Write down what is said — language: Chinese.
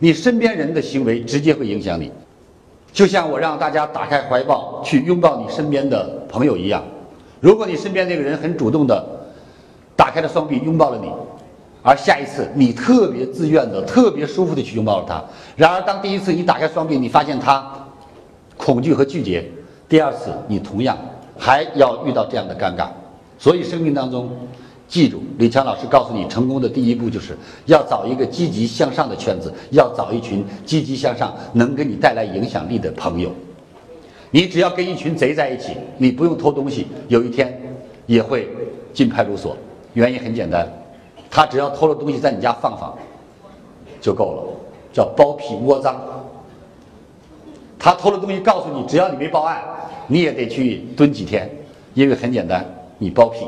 你身边人的行为直接会影响你。就像我让大家打开怀抱去拥抱你身边的朋友一样，如果你身边那个人很主动的打开了双臂拥抱了你，而下一次你特别自愿的、特别舒服的去拥抱了他，然而当第一次你打开双臂，你发现他恐惧和拒绝，第二次你同样还要遇到这样的尴尬。所以生命当中，记住李强老师告诉你，成功的第一步就是要找一个积极向上的圈子，要找一群积极向上、能给你带来影响力的朋友。你只要跟一群贼在一起，你不用偷东西，有一天也会进派出所。原因很简单，他只要偷了东西在你家放放就够了，叫包庇窝赃。他偷了东西，告诉你，只要你没报案，你也得去蹲几天，因为很简单，你包庇。